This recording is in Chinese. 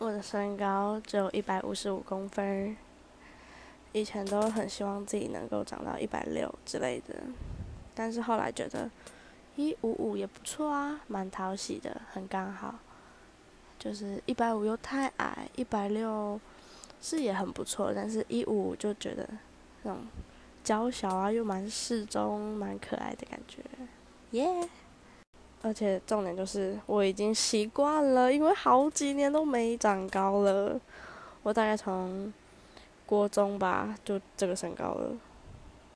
我的身高只有一百五十五公分，以前都很希望自己能够长到一百六之类的，但是后来觉得一五五也不错啊，蛮讨喜的，很刚好。就是一百五又太矮，一百六是也很不错，但是一五就觉得那种娇小啊，又蛮适中、蛮可爱的感觉，耶！而且重点就是我已经习惯了，因为好几年都没长高了。我大概从国中吧，就这个身高了。